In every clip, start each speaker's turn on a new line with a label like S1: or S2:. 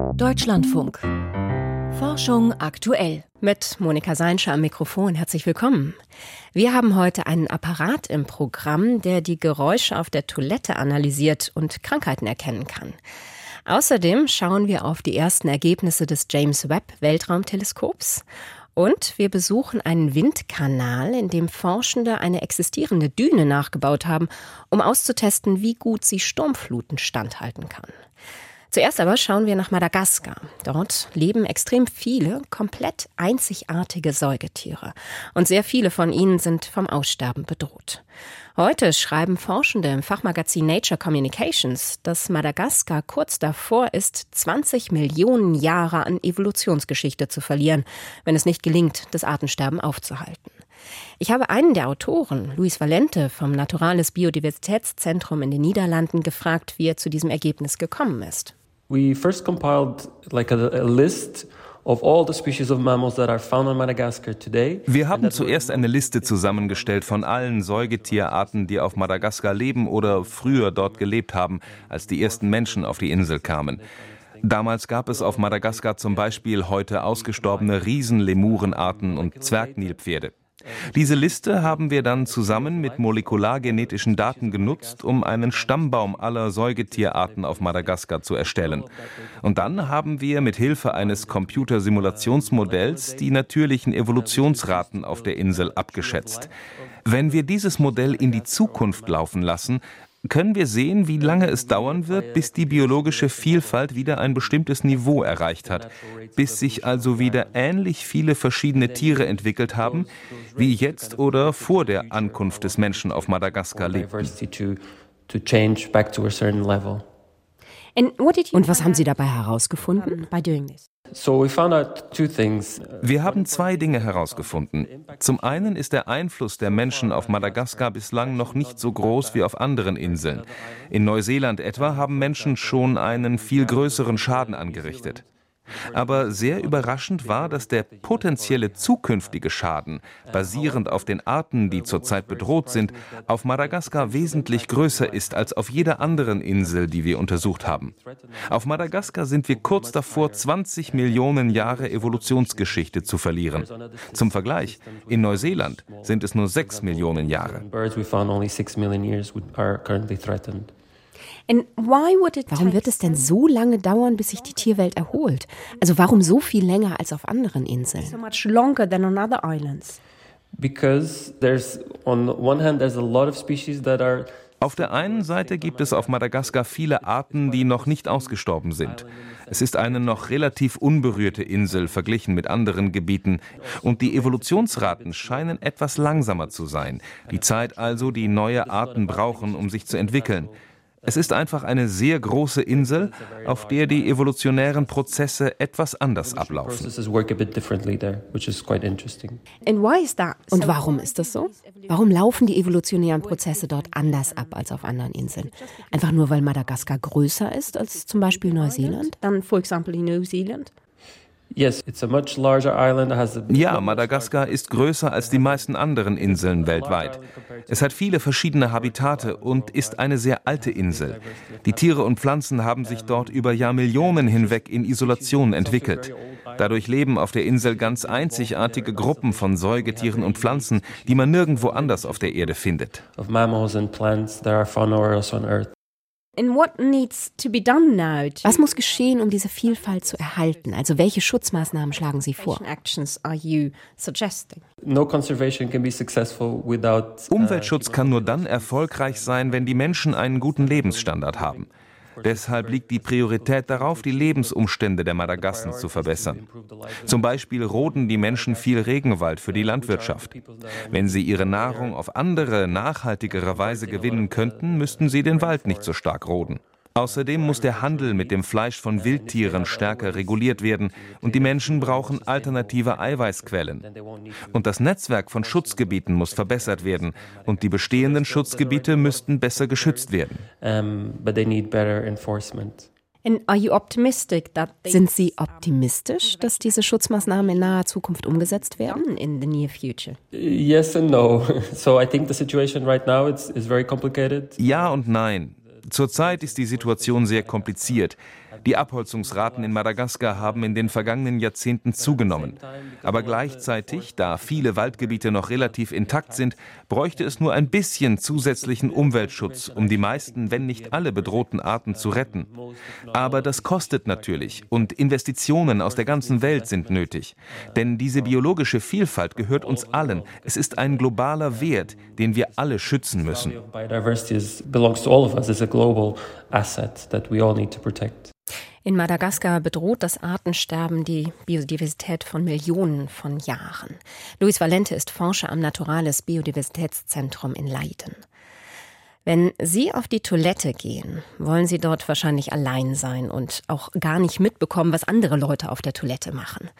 S1: Deutschlandfunk. Forschung aktuell. Mit Monika Seinscher am Mikrofon. Herzlich willkommen. Wir haben heute einen Apparat im Programm, der die Geräusche auf der Toilette analysiert und Krankheiten erkennen kann. Außerdem schauen wir auf die ersten Ergebnisse des James Webb Weltraumteleskops und wir besuchen einen Windkanal, in dem Forschende eine existierende Düne nachgebaut haben, um auszutesten, wie gut sie Sturmfluten standhalten kann. Zuerst aber schauen wir nach Madagaskar. Dort leben extrem viele komplett einzigartige Säugetiere. Und sehr viele von ihnen sind vom Aussterben bedroht. Heute schreiben Forschende im Fachmagazin Nature Communications, dass Madagaskar kurz davor ist, 20 Millionen Jahre an Evolutionsgeschichte zu verlieren, wenn es nicht gelingt, das Artensterben aufzuhalten. Ich habe einen der Autoren, Luis Valente vom Naturales Biodiversitätszentrum in den Niederlanden, gefragt, wie er zu diesem Ergebnis gekommen ist.
S2: We first compiled like a, a list wir
S3: haben zuerst eine Liste zusammengestellt von allen Säugetierarten, die auf Madagaskar leben oder früher dort gelebt haben, als die ersten Menschen auf die Insel kamen. Damals gab es auf Madagaskar zum Beispiel heute ausgestorbene Riesenlemurenarten und Zwergnilpferde. Diese Liste haben wir dann zusammen mit molekulargenetischen Daten genutzt, um einen Stammbaum aller Säugetierarten auf Madagaskar zu erstellen. Und dann haben wir mit Hilfe eines Computersimulationsmodells die natürlichen Evolutionsraten auf der Insel abgeschätzt. Wenn wir dieses Modell in die Zukunft laufen lassen, können wir sehen, wie lange es dauern wird, bis die biologische Vielfalt wieder ein bestimmtes Niveau erreicht hat, bis sich also wieder ähnlich viele verschiedene Tiere entwickelt haben, wie jetzt oder vor der Ankunft des Menschen auf Madagaskar lebten.
S1: Und was haben Sie dabei herausgefunden bei doing this?
S3: Wir haben zwei Dinge herausgefunden. Zum einen ist der Einfluss der Menschen auf Madagaskar bislang noch nicht so groß wie auf anderen Inseln. In Neuseeland etwa haben Menschen schon einen viel größeren Schaden angerichtet. Aber sehr überraschend war, dass der potenzielle zukünftige Schaden, basierend auf den Arten, die zurzeit bedroht sind, auf Madagaskar wesentlich größer ist als auf jeder anderen Insel, die wir untersucht haben. Auf Madagaskar sind wir kurz davor, 20 Millionen Jahre Evolutionsgeschichte zu verlieren. Zum Vergleich, in Neuseeland sind es nur 6 Millionen Jahre.
S1: Warum wird es denn so lange dauern, bis sich die Tierwelt erholt? Also warum so viel länger als auf anderen Inseln? So much longer than on other islands.
S3: Because there's on one hand there's a lot of species that are auf der einen Seite gibt es auf Madagaskar viele Arten, die noch nicht ausgestorben sind. Es ist eine noch relativ unberührte Insel verglichen mit anderen Gebieten und die Evolutionsraten scheinen etwas langsamer zu sein. Die Zeit also, die neue Arten brauchen, um sich zu entwickeln. Es ist einfach eine sehr große Insel, auf der die evolutionären Prozesse etwas anders ablaufen.
S1: Und warum ist das so? Warum laufen die evolutionären Prozesse dort anders ab als auf anderen Inseln? Einfach nur, weil Madagaskar größer ist als zum Beispiel Neuseeland?
S3: Ja, Madagaskar ist größer als die meisten anderen Inseln weltweit. Es hat viele verschiedene Habitate und ist eine sehr alte Insel. Die Tiere und Pflanzen haben sich dort über Jahrmillionen hinweg in Isolation entwickelt. Dadurch leben auf der Insel ganz einzigartige Gruppen von Säugetieren und Pflanzen, die man nirgendwo anders auf der Erde findet.
S1: Was muss geschehen, um diese Vielfalt zu erhalten? Also welche Schutzmaßnahmen schlagen Sie vor?
S3: Umweltschutz kann nur dann erfolgreich sein, wenn die Menschen einen guten Lebensstandard haben. Deshalb liegt die Priorität darauf, die Lebensumstände der Madagassen zu verbessern. Zum Beispiel roden die Menschen viel Regenwald für die Landwirtschaft. Wenn sie ihre Nahrung auf andere, nachhaltigere Weise gewinnen könnten, müssten sie den Wald nicht so stark roden. Außerdem muss der Handel mit dem Fleisch von Wildtieren stärker reguliert werden und die Menschen brauchen alternative Eiweißquellen. Und das Netzwerk von Schutzgebieten muss verbessert werden und die bestehenden Schutzgebiete müssten besser geschützt werden.
S1: Sind Sie optimistisch, dass diese Schutzmaßnahmen in naher Zukunft umgesetzt werden? In the near future?
S2: Yes and no. So I think the situation right now is, is very complicated.
S3: Ja und nein. Zurzeit ist die Situation sehr kompliziert. Die Abholzungsraten in Madagaskar haben in den vergangenen Jahrzehnten zugenommen. Aber gleichzeitig, da viele Waldgebiete noch relativ intakt sind, bräuchte es nur ein bisschen zusätzlichen Umweltschutz, um die meisten, wenn nicht alle bedrohten Arten zu retten. Aber das kostet natürlich und Investitionen aus der ganzen Welt sind nötig. Denn diese biologische Vielfalt gehört uns allen. Es ist ein globaler Wert, den wir alle schützen müssen.
S1: In Madagaskar bedroht das Artensterben die Biodiversität von Millionen von Jahren. Luis Valente ist Forscher am Naturales Biodiversitätszentrum in Leiden. Wenn Sie auf die Toilette gehen, wollen Sie dort wahrscheinlich allein sein und auch gar nicht mitbekommen, was andere Leute auf der Toilette machen.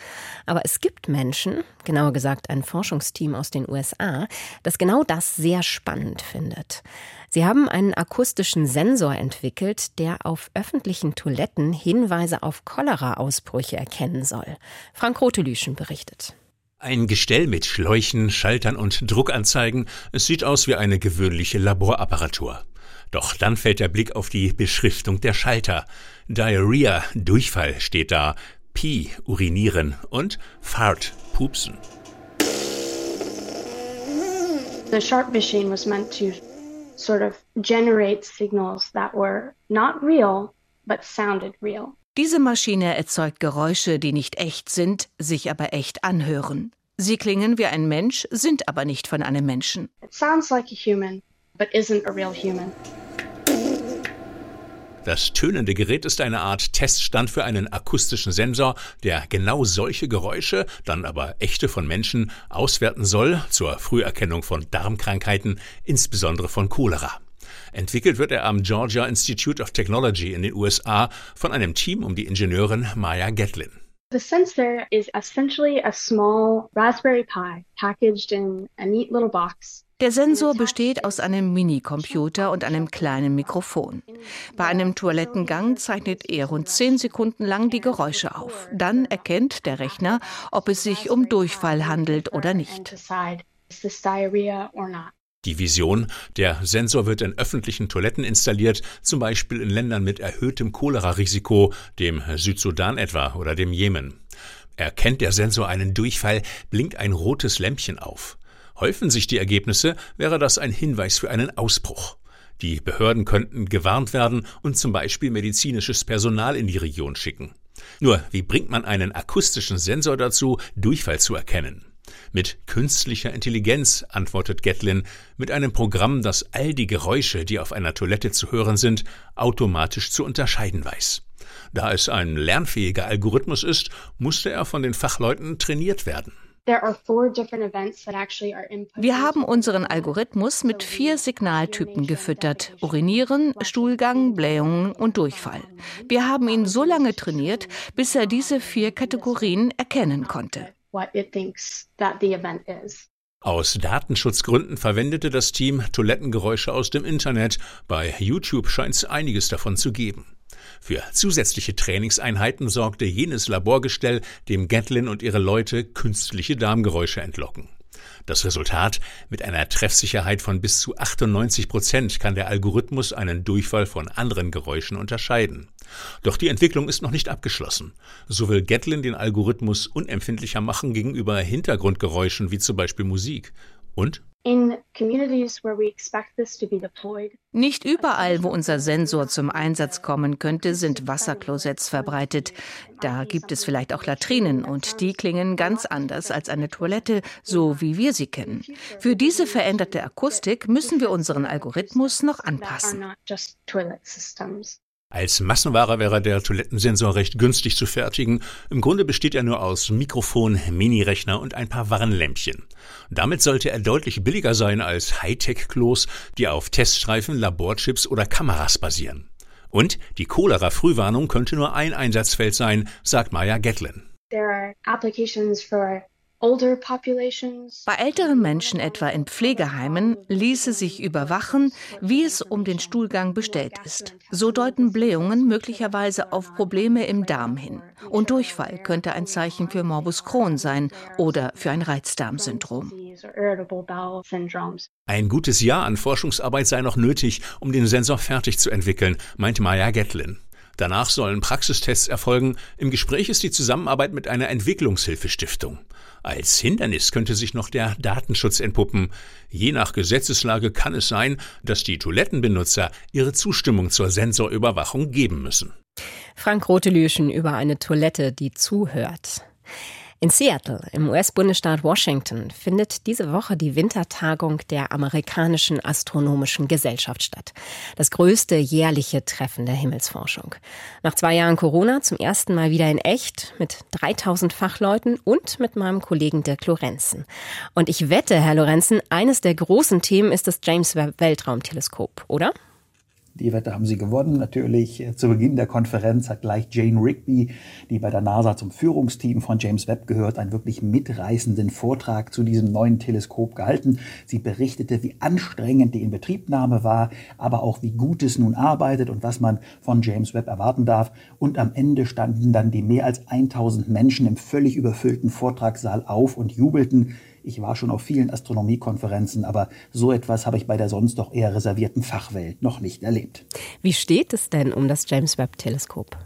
S1: Aber es gibt Menschen, genauer gesagt ein Forschungsteam aus den USA, das genau das sehr spannend findet. Sie haben einen akustischen Sensor entwickelt, der auf öffentlichen Toiletten Hinweise auf Cholera-Ausbrüche erkennen soll. Frank Rotelüschen berichtet.
S4: Ein Gestell mit Schläuchen, Schaltern und Druckanzeigen. Es sieht aus wie eine gewöhnliche Laborapparatur. Doch dann fällt der Blick auf die Beschriftung der Schalter. Diarrhea, Durchfall steht da, Pee, urinieren und Fart, pupsen.
S5: The sharp machine was meant to sort of generate signals that were not real, but sounded real.
S6: Diese Maschine erzeugt Geräusche, die nicht echt sind, sich aber echt anhören. Sie klingen wie ein Mensch, sind aber nicht von einem Menschen.
S5: It sounds like a human, but isn't a real human.
S4: Das tönende Gerät ist eine Art Teststand für einen akustischen Sensor, der genau solche Geräusche, dann aber echte von Menschen, auswerten soll zur Früherkennung von Darmkrankheiten, insbesondere von Cholera. Entwickelt wird er am Georgia Institute of Technology in den USA von einem Team um die Ingenieurin Maya Gatlin.
S5: The sensor is essentially a small Raspberry Pi packaged in a neat little box.
S6: Der Sensor besteht aus einem Minicomputer und einem kleinen Mikrofon. Bei einem Toilettengang zeichnet er rund zehn Sekunden lang die Geräusche auf. Dann erkennt der Rechner, ob es sich um Durchfall handelt oder nicht.
S4: Die Vision, der Sensor wird in öffentlichen Toiletten installiert, zum Beispiel in Ländern mit erhöhtem Cholera-Risiko, dem Südsudan etwa oder dem Jemen. Erkennt der Sensor einen Durchfall, blinkt ein rotes Lämpchen auf. Häufen sich die Ergebnisse, wäre das ein Hinweis für einen Ausbruch. Die Behörden könnten gewarnt werden und zum Beispiel medizinisches Personal in die Region schicken. Nur, wie bringt man einen akustischen Sensor dazu, Durchfall zu erkennen? Mit künstlicher Intelligenz, antwortet Gatlin, mit einem Programm, das all die Geräusche, die auf einer Toilette zu hören sind, automatisch zu unterscheiden weiß. Da es ein lernfähiger Algorithmus ist, musste er von den Fachleuten trainiert werden.
S6: Wir haben unseren Algorithmus mit vier Signaltypen gefüttert. Urinieren, Stuhlgang, Blähungen und Durchfall. Wir haben ihn so lange trainiert, bis er diese vier Kategorien erkennen konnte what it thinks
S4: that the event is. Aus Datenschutzgründen verwendete das Team Toilettengeräusche aus dem Internet. Bei YouTube scheint es einiges davon zu geben. Für zusätzliche Trainingseinheiten sorgte jenes Laborgestell, dem Gatlin und ihre Leute künstliche Darmgeräusche entlocken. Das Resultat, mit einer Treffsicherheit von bis zu 98 Prozent kann der Algorithmus einen Durchfall von anderen Geräuschen unterscheiden. Doch die Entwicklung ist noch nicht abgeschlossen. So will Gatlin den Algorithmus unempfindlicher machen gegenüber Hintergrundgeräuschen wie zum Beispiel Musik. Und
S6: nicht überall, wo unser Sensor zum Einsatz kommen könnte, sind Wasserklosetts verbreitet. Da gibt es vielleicht auch Latrinen und die klingen ganz anders als eine Toilette, so wie wir sie kennen. Für diese veränderte Akustik müssen wir unseren Algorithmus noch anpassen.
S4: Als Massenware wäre der Toilettensensor recht günstig zu fertigen. Im Grunde besteht er nur aus Mikrofon, Minirechner und ein paar Warnlämpchen. Damit sollte er deutlich billiger sein als Hightech-Klos, die auf Teststreifen, Laborchips oder Kameras basieren. Und die Cholera-Frühwarnung könnte nur ein Einsatzfeld sein, sagt Maya Gatlin. There are applications
S6: for bei älteren Menschen etwa in Pflegeheimen ließe sich überwachen, wie es um den Stuhlgang bestellt ist. So deuten Blähungen möglicherweise auf Probleme im Darm hin. Und Durchfall könnte ein Zeichen für Morbus Crohn sein oder für ein Reizdarmsyndrom.
S4: Ein gutes Jahr an Forschungsarbeit sei noch nötig, um den Sensor fertig zu entwickeln, meint Maya Gatlin. Danach sollen Praxistests erfolgen. Im Gespräch ist die Zusammenarbeit mit einer Entwicklungshilfestiftung. Als Hindernis könnte sich noch der Datenschutz entpuppen. Je nach Gesetzeslage kann es sein, dass die Toilettenbenutzer ihre Zustimmung zur Sensorüberwachung geben müssen.
S1: Frank Rotelüschen über eine Toilette, die zuhört. In Seattle im US-Bundesstaat Washington findet diese Woche die Wintertagung der amerikanischen astronomischen Gesellschaft statt. Das größte jährliche Treffen der Himmelsforschung. Nach zwei Jahren Corona zum ersten Mal wieder in echt mit 3000 Fachleuten und mit meinem Kollegen Dirk Lorenzen. Und ich wette, Herr Lorenzen, eines der großen Themen ist das James Webb Weltraumteleskop, oder?
S7: Die Wette haben sie gewonnen. Natürlich zu Beginn der Konferenz hat gleich Jane Rigby, die bei der NASA zum Führungsteam von James Webb gehört, einen wirklich mitreißenden Vortrag zu diesem neuen Teleskop gehalten. Sie berichtete, wie anstrengend die Inbetriebnahme war, aber auch wie gut es nun arbeitet und was man von James Webb erwarten darf. Und am Ende standen dann die mehr als 1000 Menschen im völlig überfüllten Vortragssaal auf und jubelten. Ich war schon auf vielen Astronomiekonferenzen, aber so etwas habe ich bei der sonst doch eher reservierten Fachwelt noch nicht erlebt.
S1: Wie steht es denn um das James Webb Teleskop?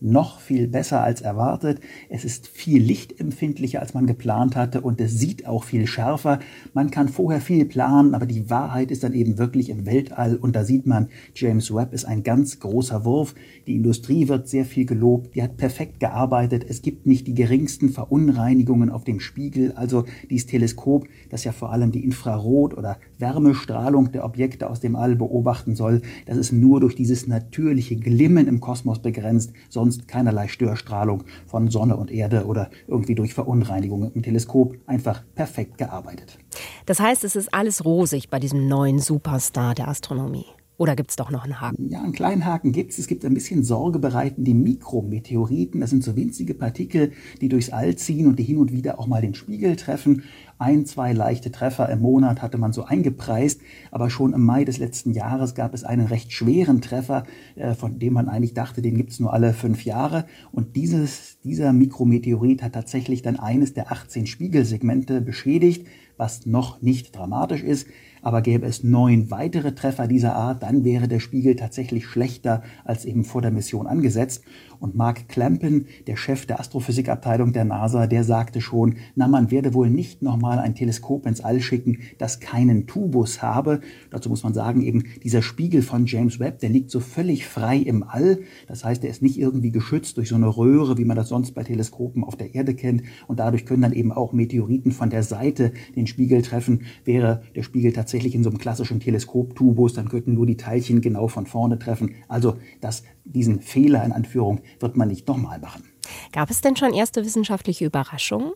S7: Noch viel besser als erwartet. Es ist viel lichtempfindlicher, als man geplant hatte und es sieht auch viel schärfer. Man kann vorher viel planen, aber die Wahrheit ist dann eben wirklich im Weltall und da sieht man, James Webb ist ein ganz großer Wurf. Die Industrie wird sehr viel gelobt, die hat perfekt gearbeitet. Es gibt nicht die geringsten Verunreinigungen auf dem Spiegel. Also dieses Teleskop, das ja vor allem die Infrarot- oder Wärmestrahlung der Objekte aus dem All beobachten soll, das ist nur durch dieses natürliche Glimmen im Kosmos begrenzt. Sonst sonst keinerlei Störstrahlung von Sonne und Erde oder irgendwie durch Verunreinigungen im Teleskop einfach perfekt gearbeitet.
S1: Das heißt, es ist alles rosig bei diesem neuen Superstar der Astronomie. Oder gibt es doch noch einen Haken?
S7: Ja, einen kleinen Haken gibt es. Es gibt ein bisschen Sorge bereiten die Mikrometeoriten. Das sind so winzige Partikel, die durchs All ziehen und die hin und wieder auch mal den Spiegel treffen. Ein, zwei leichte Treffer im Monat hatte man so eingepreist, aber schon im Mai des letzten Jahres gab es einen recht schweren Treffer, äh, von dem man eigentlich dachte, den gibt es nur alle fünf Jahre. Und dieses, dieser Mikrometeorit hat tatsächlich dann eines der 18 Spiegelsegmente beschädigt, was noch nicht dramatisch ist. Aber gäbe es neun weitere Treffer dieser Art, dann wäre der Spiegel tatsächlich schlechter als eben vor der Mission angesetzt. Und Mark Clampin, der Chef der Astrophysikabteilung der NASA, der sagte schon, na, man werde wohl nicht nochmal ein Teleskop ins All schicken, das keinen Tubus habe. Dazu muss man sagen, eben dieser Spiegel von James Webb, der liegt so völlig frei im All. Das heißt, er ist nicht irgendwie geschützt durch so eine Röhre, wie man das sonst bei Teleskopen auf der Erde kennt. Und dadurch können dann eben auch Meteoriten von der Seite den Spiegel treffen. Wäre der Spiegel tatsächlich in so einem klassischen Teleskoptubus, dann könnten nur die Teilchen genau von vorne treffen. Also das, diesen Fehler in Anführung wird man nicht nochmal machen.
S1: Gab es denn schon erste wissenschaftliche Überraschungen?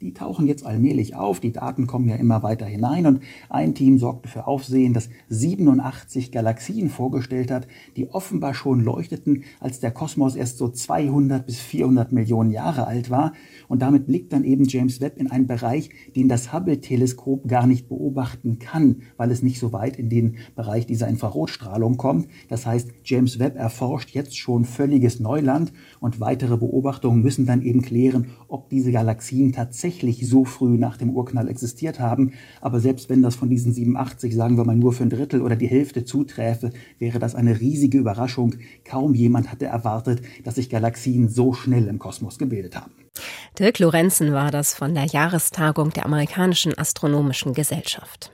S7: Die tauchen jetzt allmählich auf, die Daten kommen ja immer weiter hinein. Und ein Team sorgte für Aufsehen, das 87 Galaxien vorgestellt hat, die offenbar schon leuchteten, als der Kosmos erst so 200 bis 400 Millionen Jahre alt war. Und damit blickt dann eben James Webb in einen Bereich, den das Hubble-Teleskop gar nicht beobachten kann, weil es nicht so weit in den Bereich dieser Infrarotstrahlung kommt. Das heißt, James Webb erforscht jetzt schon völliges Neuland. Und weitere Beobachtungen müssen dann eben klären, ob diese Galaxien tatsächlich tatsächlich so früh nach dem Urknall existiert haben. Aber selbst wenn das von diesen 87, sagen wir mal, nur für ein Drittel oder die Hälfte zuträfe, wäre das eine riesige Überraschung. Kaum jemand hatte erwartet, dass sich Galaxien so schnell im Kosmos gebildet haben.
S1: Dirk Lorenzen war das von der Jahrestagung der amerikanischen astronomischen Gesellschaft.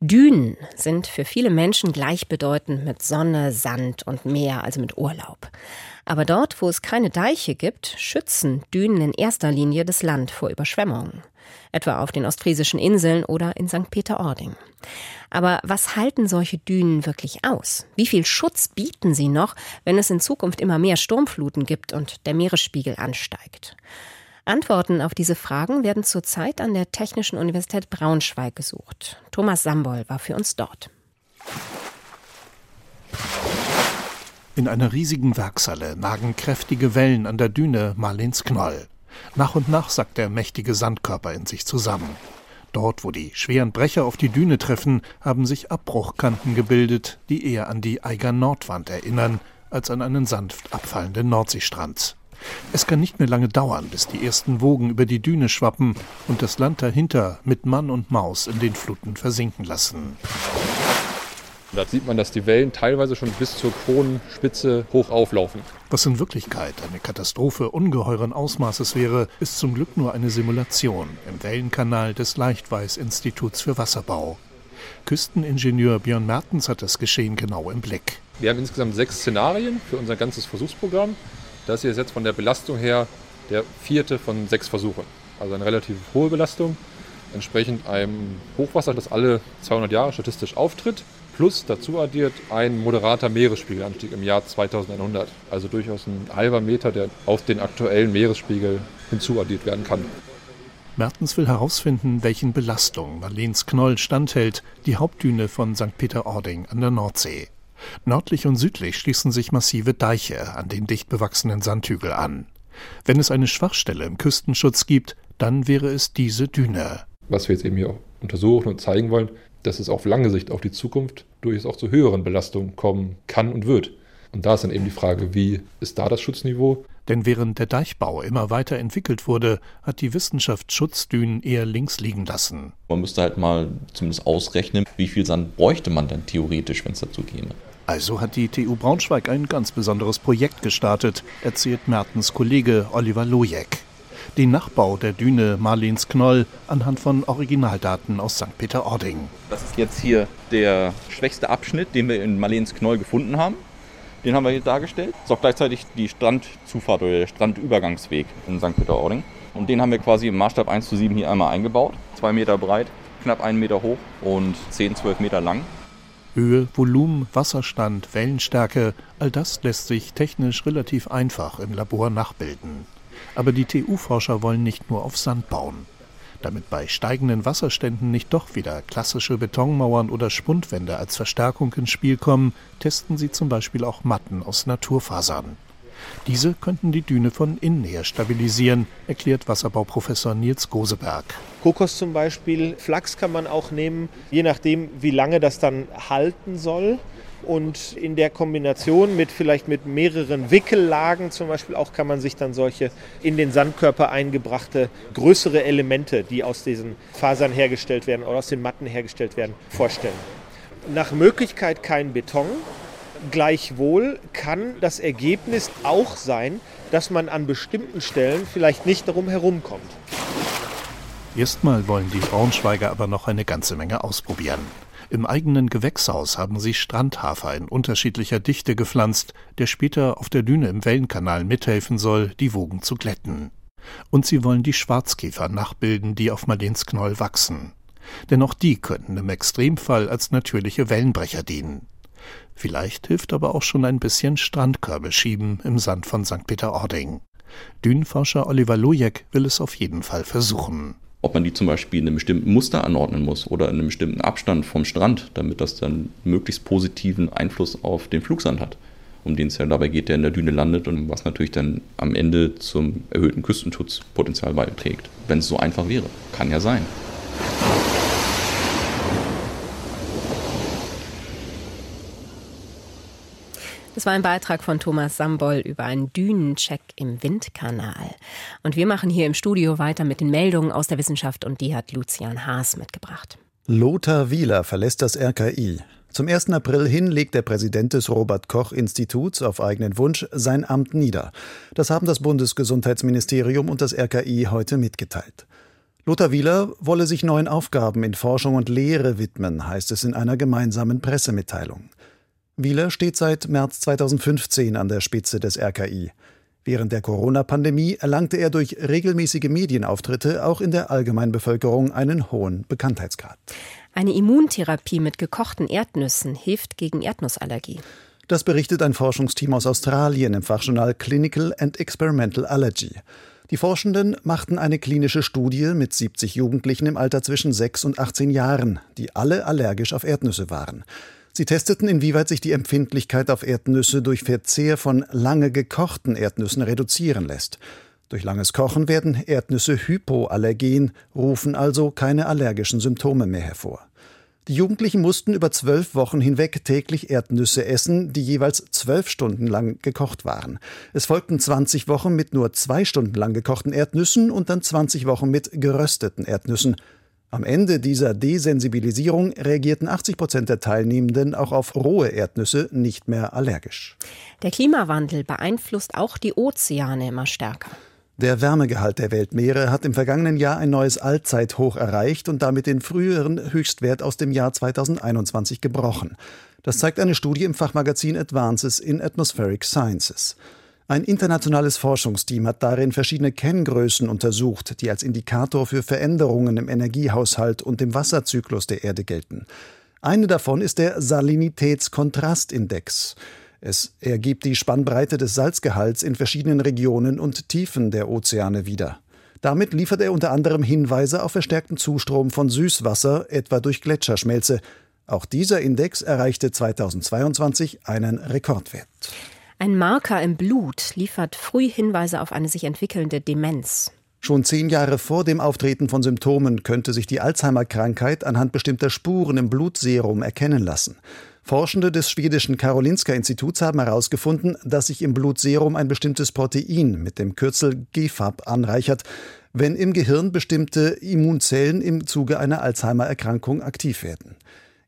S1: Dünen sind für viele Menschen gleichbedeutend mit Sonne, Sand und Meer, also mit Urlaub. Aber dort, wo es keine Deiche gibt, schützen Dünen in erster Linie das Land vor Überschwemmungen. Etwa auf den ostfriesischen Inseln oder in St. Peter-Ording. Aber was halten solche Dünen wirklich aus? Wie viel Schutz bieten sie noch, wenn es in Zukunft immer mehr Sturmfluten gibt und der Meeresspiegel ansteigt? Antworten auf diese Fragen werden zurzeit an der Technischen Universität Braunschweig gesucht. Thomas Sambol war für uns dort.
S8: In einer riesigen Werkshalle nagen kräftige Wellen an der Düne Marlins Knoll. Nach und nach sackt der mächtige Sandkörper in sich zusammen. Dort, wo die schweren Brecher auf die Düne treffen, haben sich Abbruchkanten gebildet, die eher an die Eiger Nordwand erinnern, als an einen sanft abfallenden Nordseestrand. Es kann nicht mehr lange dauern, bis die ersten Wogen über die Düne schwappen und das Land dahinter mit Mann und Maus in den Fluten versinken lassen.
S9: Da sieht man, dass die Wellen teilweise schon bis zur Kronenspitze hoch auflaufen.
S8: Was in Wirklichkeit eine Katastrophe ungeheuren Ausmaßes wäre, ist zum Glück nur eine Simulation im Wellenkanal des Leichtweiß-Instituts für Wasserbau. Küsteningenieur Björn Mertens hat das Geschehen genau im Blick.
S9: Wir haben insgesamt sechs Szenarien für unser ganzes Versuchsprogramm. Das hier ist jetzt von der Belastung her der vierte von sechs Versuchen. Also eine relativ hohe Belastung, entsprechend einem Hochwasser, das alle 200 Jahre statistisch auftritt plus dazu addiert ein moderater Meeresspiegelanstieg im Jahr 2100. Also durchaus ein halber Meter, der auf den aktuellen Meeresspiegel hinzuaddiert werden kann.
S8: Mertens will herausfinden, welchen Belastungen Marlens Knoll standhält, die Hauptdüne von St. Peter-Ording an der Nordsee. Nördlich und südlich schließen sich massive Deiche an den dicht bewachsenen Sandhügel an. Wenn es eine Schwachstelle im Küstenschutz gibt, dann wäre es diese Düne.
S9: Was wir jetzt eben hier untersuchen und zeigen wollen, dass es auf lange Sicht, auf die Zukunft, durchaus auch zu höheren Belastungen kommen kann und wird. Und da ist dann eben die Frage, wie ist da das Schutzniveau?
S8: Denn während der Deichbau immer weiter entwickelt wurde, hat die Wissenschaft Schutzdünen eher links liegen lassen.
S10: Man müsste halt mal zumindest ausrechnen, wie viel Sand bräuchte man denn theoretisch, wenn es dazu käme.
S8: Also hat die TU Braunschweig ein ganz besonderes Projekt gestartet, erzählt Mertens Kollege Oliver Lojek den Nachbau der Düne Marlens Knoll anhand von Originaldaten aus St. Peter-Ording.
S10: Das ist jetzt hier der schwächste Abschnitt, den wir in Marlens Knoll gefunden haben. Den haben wir hier dargestellt. Das ist auch gleichzeitig die Strandzufahrt oder der Strandübergangsweg in St. Peter-Ording. Und den haben wir quasi im Maßstab 1 zu 7 hier einmal eingebaut. Zwei Meter breit, knapp einen Meter hoch und 10, 12 Meter lang.
S8: Höhe, Volumen, Wasserstand, Wellenstärke, all das lässt sich technisch relativ einfach im Labor nachbilden. Aber die TU-Forscher wollen nicht nur auf Sand bauen. Damit bei steigenden Wasserständen nicht doch wieder klassische Betonmauern oder Spundwände als Verstärkung ins Spiel kommen, testen sie zum Beispiel auch Matten aus Naturfasern. Diese könnten die Düne von innen her stabilisieren, erklärt Wasserbauprofessor Nils Goseberg.
S11: Kokos zum Beispiel, Flachs kann man auch nehmen, je nachdem, wie lange das dann halten soll. Und in der Kombination mit vielleicht mit mehreren Wickellagen zum Beispiel auch kann man sich dann solche in den Sandkörper eingebrachte größere Elemente, die aus diesen Fasern hergestellt werden oder aus den Matten hergestellt werden, vorstellen. Nach Möglichkeit kein Beton. Gleichwohl kann das Ergebnis auch sein, dass man an bestimmten Stellen vielleicht nicht darum herumkommt.
S8: Erstmal wollen die Braunschweiger aber noch eine ganze Menge ausprobieren. Im eigenen Gewächshaus haben sie Strandhafer in unterschiedlicher Dichte gepflanzt, der später auf der Düne im Wellenkanal mithelfen soll, die Wogen zu glätten. Und sie wollen die Schwarzkäfer nachbilden, die auf Marlensknoll wachsen. Denn auch die könnten im Extremfall als natürliche Wellenbrecher dienen. Vielleicht hilft aber auch schon ein bisschen Strandkörbe schieben im Sand von St. Peter-Ording. Dünenforscher Oliver Lojek will es auf jeden Fall versuchen
S10: ob man die zum Beispiel in einem bestimmten Muster anordnen muss oder in einem bestimmten Abstand vom Strand, damit das dann möglichst positiven Einfluss auf den Flugsand hat, um den es ja dabei geht, der in der Düne landet und was natürlich dann am Ende zum erhöhten Küstenschutzpotenzial beiträgt. Wenn es so einfach wäre. Kann ja sein.
S1: Das war ein Beitrag von Thomas Sambol über einen Dünencheck im Windkanal. Und wir machen hier im Studio weiter mit den Meldungen aus der Wissenschaft und die hat Lucian Haas mitgebracht.
S12: Lothar Wieler verlässt das RKI. Zum 1. April hin legt der Präsident des Robert Koch Instituts auf eigenen Wunsch sein Amt nieder. Das haben das Bundesgesundheitsministerium und das RKI heute mitgeteilt. Lothar Wieler wolle sich neuen Aufgaben in Forschung und Lehre widmen, heißt es in einer gemeinsamen Pressemitteilung. Wieler steht seit März 2015 an der Spitze des RKI. Während der Corona-Pandemie erlangte er durch regelmäßige Medienauftritte auch in der Allgemeinbevölkerung einen hohen Bekanntheitsgrad.
S1: Eine Immuntherapie mit gekochten Erdnüssen hilft gegen Erdnussallergie.
S12: Das berichtet ein Forschungsteam aus Australien im Fachjournal Clinical and Experimental Allergy. Die Forschenden machten eine klinische Studie mit 70 Jugendlichen im Alter zwischen 6 und 18 Jahren, die alle allergisch auf Erdnüsse waren. Sie testeten, inwieweit sich die Empfindlichkeit auf Erdnüsse durch Verzehr von lange gekochten Erdnüssen reduzieren lässt. Durch langes Kochen werden Erdnüsse hypoallergen, rufen also keine allergischen Symptome mehr hervor. Die Jugendlichen mussten über zwölf Wochen hinweg täglich Erdnüsse essen, die jeweils zwölf Stunden lang gekocht waren. Es folgten 20 Wochen mit nur zwei Stunden lang gekochten Erdnüssen und dann 20 Wochen mit gerösteten Erdnüssen. Am Ende dieser Desensibilisierung reagierten 80 Prozent der Teilnehmenden auch auf rohe Erdnüsse nicht mehr allergisch.
S1: Der Klimawandel beeinflusst auch die Ozeane immer stärker.
S12: Der Wärmegehalt der Weltmeere hat im vergangenen Jahr ein neues Allzeithoch erreicht und damit den früheren Höchstwert aus dem Jahr 2021 gebrochen. Das zeigt eine Studie im Fachmagazin Advances in Atmospheric Sciences. Ein internationales Forschungsteam hat darin verschiedene Kenngrößen untersucht, die als Indikator für Veränderungen im Energiehaushalt und im Wasserzyklus der Erde gelten. Eine davon ist der Salinitätskontrastindex. Es ergibt die Spannbreite des Salzgehalts in verschiedenen Regionen und Tiefen der Ozeane wieder. Damit liefert er unter anderem Hinweise auf verstärkten Zustrom von Süßwasser, etwa durch Gletscherschmelze. Auch dieser Index erreichte 2022 einen Rekordwert.
S1: Ein Marker im Blut liefert früh Hinweise auf eine sich entwickelnde Demenz.
S12: Schon zehn Jahre vor dem Auftreten von Symptomen könnte sich die Alzheimer-Krankheit anhand bestimmter Spuren im Blutserum erkennen lassen. Forschende des schwedischen Karolinska-Instituts haben herausgefunden, dass sich im Blutserum ein bestimmtes Protein mit dem Kürzel GFAP anreichert, wenn im Gehirn bestimmte Immunzellen im Zuge einer Alzheimer-Erkrankung aktiv werden.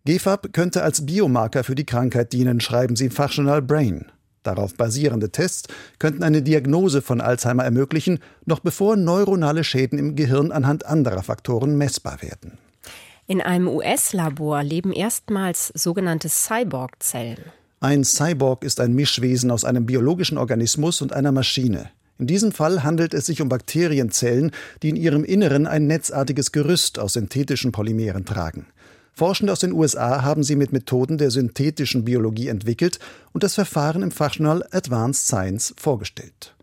S12: GFAP könnte als Biomarker für die Krankheit dienen, schreiben sie im Fachjournal Brain. Darauf basierende Tests könnten eine Diagnose von Alzheimer ermöglichen, noch bevor neuronale Schäden im Gehirn anhand anderer Faktoren messbar werden.
S1: In einem US-Labor leben erstmals sogenannte Cyborg-Zellen.
S12: Ein Cyborg ist ein Mischwesen aus einem biologischen Organismus und einer Maschine. In diesem Fall handelt es sich um Bakterienzellen, die in ihrem Inneren ein netzartiges Gerüst aus synthetischen Polymeren tragen. Forschende aus den USA haben sie mit Methoden der synthetischen Biologie entwickelt und das Verfahren im Fachjournal Advanced Science vorgestellt.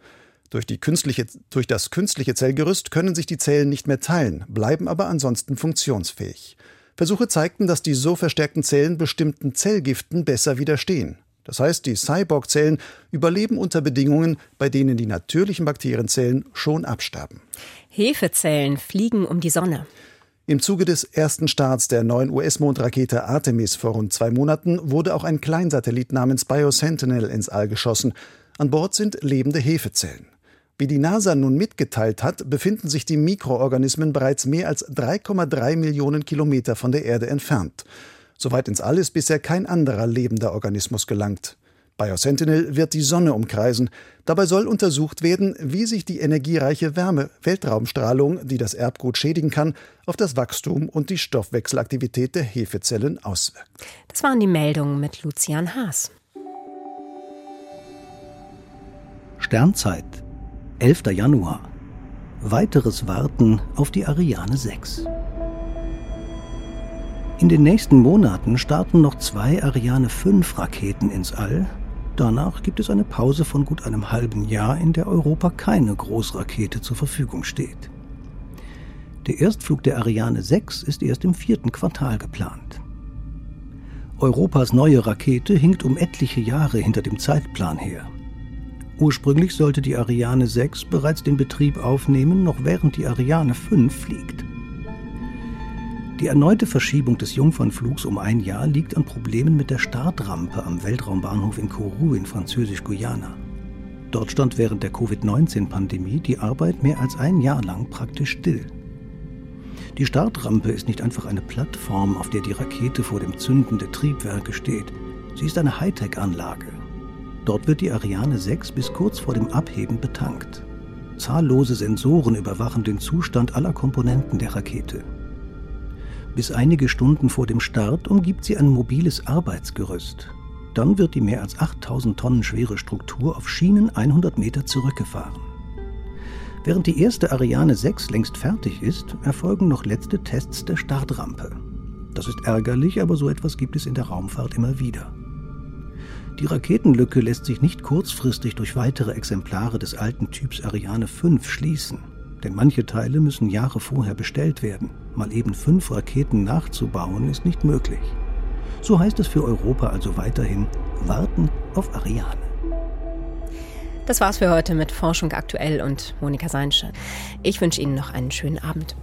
S12: Durch, durch, das künstliche Zellgerüst können sich die Zellen nicht mehr teilen, bleiben aber ansonsten funktionsfähig. Versuche zeigten, dass die so verstärkten Zellen bestimmten Zellgiften besser widerstehen. Das heißt, die Cyborg-Zellen überleben unter Bedingungen, bei denen die natürlichen Bakterienzellen schon absterben.
S1: Hefezellen fliegen um die Sonne.
S12: Im Zuge des ersten Starts der neuen US-Mondrakete Artemis vor rund zwei Monaten wurde auch ein Kleinsatellit namens Biosentinel ins All geschossen. An Bord sind lebende Hefezellen. Wie die NASA nun mitgeteilt hat, befinden sich die Mikroorganismen bereits mehr als 3,3 Millionen Kilometer von der Erde entfernt. Soweit ins All ist bisher kein anderer lebender Organismus gelangt. Biosentinel wird die Sonne umkreisen. Dabei soll untersucht werden, wie sich die energiereiche Wärme Weltraumstrahlung, die das Erbgut schädigen kann, auf das Wachstum und die Stoffwechselaktivität der Hefezellen auswirkt.
S1: Das waren die Meldungen mit Lucian Haas.
S13: Sternzeit, 11. Januar. Weiteres Warten auf die Ariane 6. In den nächsten Monaten starten noch zwei Ariane 5 Raketen ins All Danach gibt es eine Pause von gut einem halben Jahr, in der Europa keine Großrakete zur Verfügung steht. Der Erstflug der Ariane 6 ist erst im vierten Quartal geplant. Europas neue Rakete hinkt um etliche Jahre hinter dem Zeitplan her. Ursprünglich sollte die Ariane 6 bereits den Betrieb aufnehmen, noch während die Ariane 5 fliegt. Die erneute Verschiebung des Jungfernflugs um ein Jahr liegt an Problemen mit der Startrampe am Weltraumbahnhof in Kourou in Französisch-Guyana. Dort stand während der Covid-19-Pandemie die Arbeit mehr als ein Jahr lang praktisch still. Die Startrampe ist nicht einfach eine Plattform, auf der die Rakete vor dem Zünden der Triebwerke steht. Sie ist eine Hightech-Anlage. Dort wird die Ariane 6 bis kurz vor dem Abheben betankt. Zahllose Sensoren überwachen den Zustand aller Komponenten der Rakete. Bis einige Stunden vor dem Start umgibt sie ein mobiles Arbeitsgerüst. Dann wird die mehr als 8000 Tonnen schwere Struktur auf Schienen 100 Meter zurückgefahren. Während die erste Ariane 6 längst fertig ist, erfolgen noch letzte Tests der Startrampe. Das ist ärgerlich, aber so etwas gibt es in der Raumfahrt immer wieder. Die Raketenlücke lässt sich nicht kurzfristig durch weitere Exemplare des alten Typs Ariane 5 schließen. Denn manche Teile müssen Jahre vorher bestellt werden. Mal eben fünf Raketen nachzubauen ist nicht möglich. So heißt es für Europa also weiterhin warten auf Ariane.
S1: Das war's für heute mit Forschung aktuell und Monika Seinsche. Ich wünsche Ihnen noch einen schönen Abend.